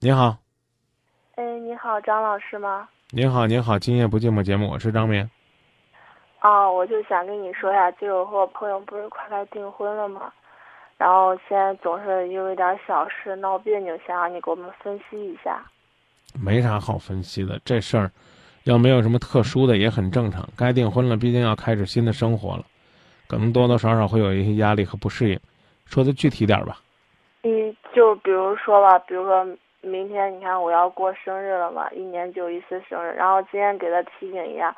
你好，哎，你好，张老师吗？您好，您好，今夜不寂寞节目，我是张明。啊，我就想跟你说呀，就是我和我朋友不是快该订婚了吗？然后现在总是因为点小事闹别扭，想让你给我们分析一下。没啥好分析的，这事儿要没有什么特殊的也很正常。该订婚了，毕竟要开始新的生活了，可能多多少少会有一些压力和不适应。说的具体点吧。嗯，就比如说吧，比如说明天你看我要过生日了嘛，一年就一次生日，然后今天给他提醒一下，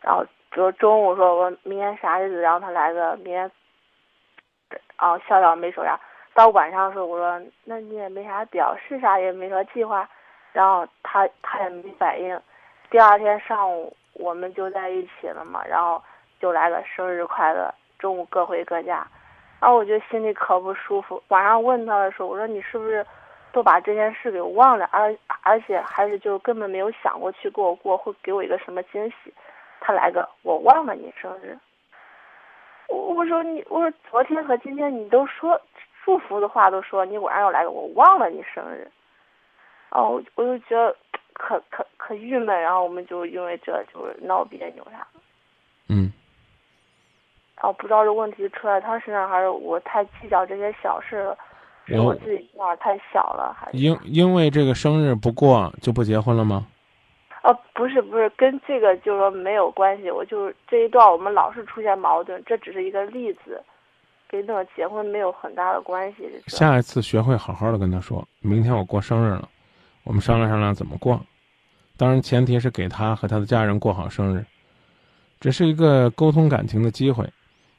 然后比如中午说我明天啥日子，然后他来个明天，哦笑笑没说啥，到晚上的时候我说那你也没啥表示啥，也没说计划。然后他他也没反应，第二天上午我们就在一起了嘛，然后就来个生日快乐，中午各回各家，然后我就心里可不舒服。晚上问他的时候，我说你是不是都把这件事给忘了，而而且还是就根本没有想过去给我过，会给我一个什么惊喜？他来个我忘了你生日，我我说你我说昨天和今天你都说祝福的话都说，你晚上要来个我忘了你生日。哦，我就觉得可可可郁闷，然后我们就因为这就是闹别扭啥的。嗯。哦，不知道是问题出在他身上，还是我太计较这些小事了，是我自己心太小了，还是？因因为这个生日不过就不结婚了吗？哦，不是不是，跟这个就是说没有关系。我就是这一段我们老是出现矛盾，这只是一个例子，跟那个结婚没有很大的关系。下一次学会好好的跟他说，明天我过生日了。我们商量商量怎么过，当然前提是给他和他的家人过好生日，这是一个沟通感情的机会，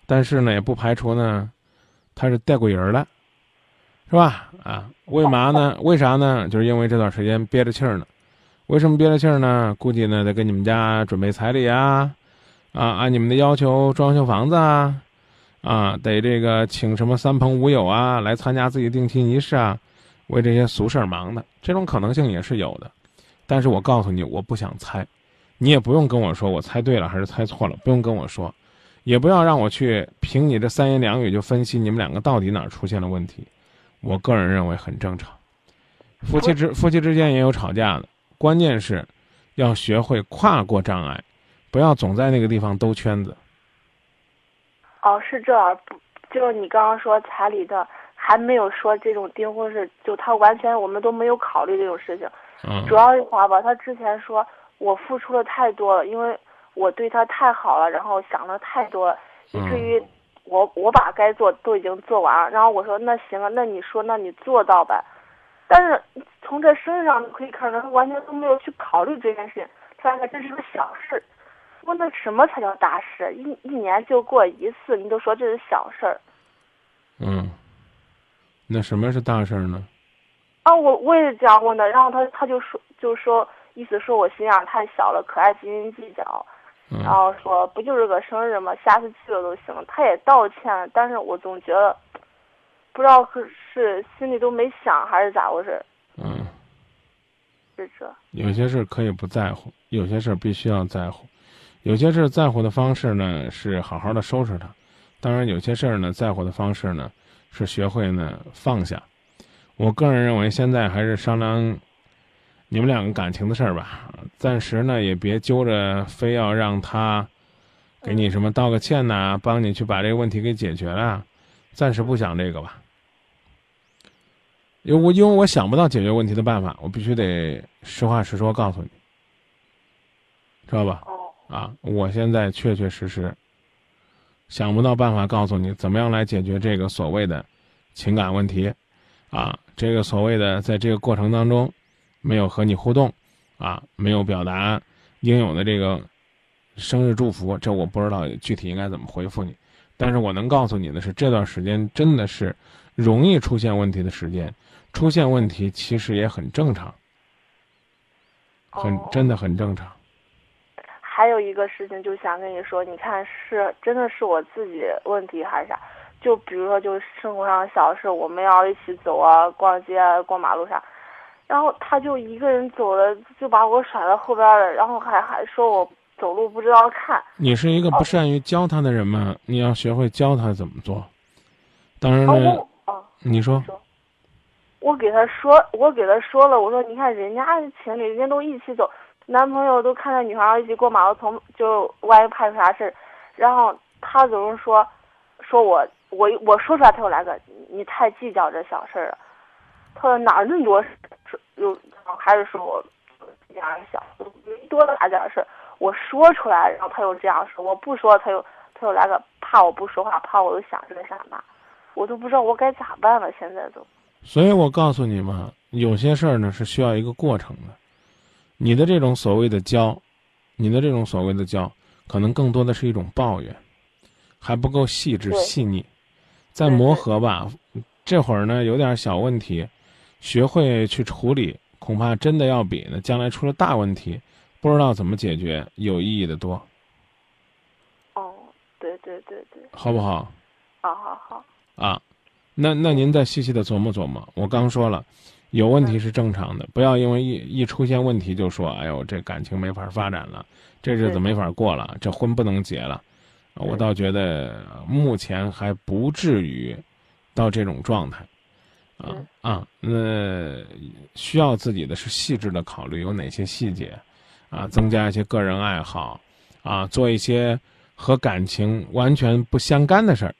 但是呢，也不排除呢，他是带过人的，是吧？啊，为嘛呢？为啥呢？就是因为这段时间憋着气儿呢。为什么憋着气儿呢？估计呢得给你们家准备彩礼啊，啊，按你们的要求装修房子啊，啊，得这个请什么三朋五友啊来参加自己定亲仪式啊。为这些俗事儿忙的，这种可能性也是有的，但是我告诉你，我不想猜，你也不用跟我说我猜对了还是猜错了，不用跟我说，也不要让我去凭你这三言两语就分析你们两个到底哪儿出现了问题，我个人认为很正常，夫妻之夫妻之间也有吵架的，关键是，要学会跨过障碍，不要总在那个地方兜圈子。哦，是这，不就是你刚刚说彩礼的。还没有说这种订婚事，就他完全我们都没有考虑这种事情。嗯。主要的话吧，他之前说我付出了太多了，因为我对他太好了，然后想的太多了，以至于我我把该做都已经做完了。然后我说那行啊，那你说那你做到呗。但是从这身上可以看出，他完全都没有去考虑这件事情。他说这是个小事，我那什么才叫大事？一一年就过一次，你都说这是小事儿。嗯。那什么是大事呢？啊，我我也是这样问的，然后他他就说，就说意思说我心眼太小了，可爱斤斤计较，然后说不就是个生日吗？下次去了都行。他也道歉，但是我总觉得，不知道是心里都没想还是咋回事。嗯，是这。有些事可以不在乎，有些事必须要在乎，有些事在乎的方式呢是好好的收拾他，当然有些事儿呢在乎的方式呢。是学会呢放下，我个人认为现在还是商量你们两个感情的事儿吧。暂时呢也别揪着非要让他给你什么道个歉呐，帮你去把这个问题给解决了。暂时不想这个吧，因为我因为我想不到解决问题的办法，我必须得实话实说告诉你，知道吧？啊，我现在确确实实。想不到办法告诉你怎么样来解决这个所谓的情感问题，啊，这个所谓的在这个过程当中没有和你互动，啊，没有表达应有的这个生日祝福，这我不知道具体应该怎么回复你。但是我能告诉你的是，这段时间真的是容易出现问题的时间，出现问题其实也很正常，很真的很正常。还有一个事情，就想跟你说，你看是真的是我自己问题还是啥？就比如说，就生活上的小事，我们要一起走啊，逛街、过马路啥，然后他就一个人走了，就把我甩到后边了，然后还还说我走路不知道看。你是一个不善于教他的人吗？你要学会教他怎么做。当然了，你说。我给他说，我给他说了，我说你看人家情侣，人家都一起走，男朋友都看着女孩一起过马路，从就万一怕出啥事儿，然后他总是说，说我我我说出来他就来个，你太计较这小事儿了。他说哪儿那么多事，又还是说我这样小，没多大点事儿，我说出来，然后他又这样说，我不说他又他又来个怕我不说话，怕我又想这个想那，我都不知道我该咋办了，现在都。所以我告诉你们，有些事儿呢是需要一个过程的。你的这种所谓的教，你的这种所谓的教，可能更多的是一种抱怨，还不够细致细腻。再磨合吧，这会儿呢有点小问题，学会去处理，恐怕真的要比呢将来出了大问题，不知道怎么解决有意义的多，哦，对对对对，好不好？好好好，啊，那那您再细细的琢磨琢磨。我刚说了，有问题是正常的，不要因为一一出现问题就说，哎呦，这感情没法发展了，这日子没法过了，这婚不能结了。啊我倒觉得目前还不至于到这种状态。啊嗯啊，那需要自己的是细致的考虑有哪些细节，啊，增加一些个人爱好，啊，做一些和感情完全不相干的事儿。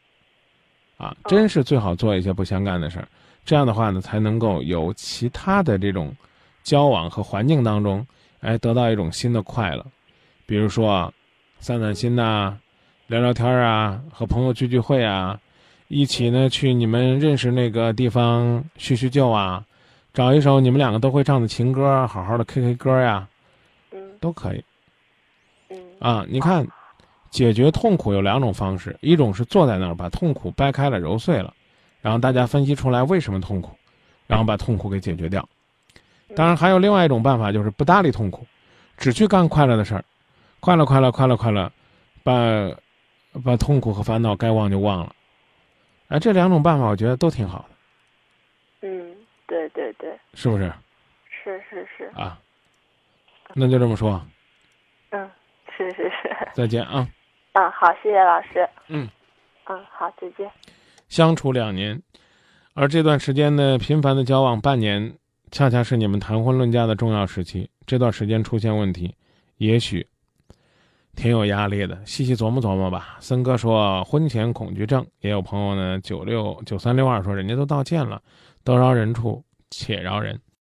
啊，真是最好做一些不相干的事儿，这样的话呢，才能够有其他的这种交往和环境当中，哎，得到一种新的快乐，比如说散散心呐、聊聊天儿啊，和朋友聚聚会啊，一起呢去你们认识那个地方叙叙旧啊，找一首你们两个都会唱的情歌，好好的 K K 歌呀，嗯都可以嗯啊。你看，解决痛苦有两种方式，一种是坐在那儿把痛苦掰开了揉碎了，然后大家分析出来为什么痛苦，然后把痛苦给解决掉。当然，还有另外一种办法，就是不搭理痛苦，只去干快乐的事儿，快乐快乐快乐快乐，把把痛苦和烦恼该忘就忘了。哎，这两种办法我觉得都挺好的，嗯，对对对，是不是是是是，啊？那就这么说，嗯，是是是，再见啊。嗯，好，谢谢老师，嗯，嗯，好，再见。相处两年，而这段时间呢，频繁的交往半年，恰恰是你们谈婚论嫁的重要时期。这段时间出现问题，也许挺有压力的。细细琢磨琢磨吧。森哥说婚前恐惧症，也有朋友呢九六九三六二说人家都道歉了，得饶人处且饶人。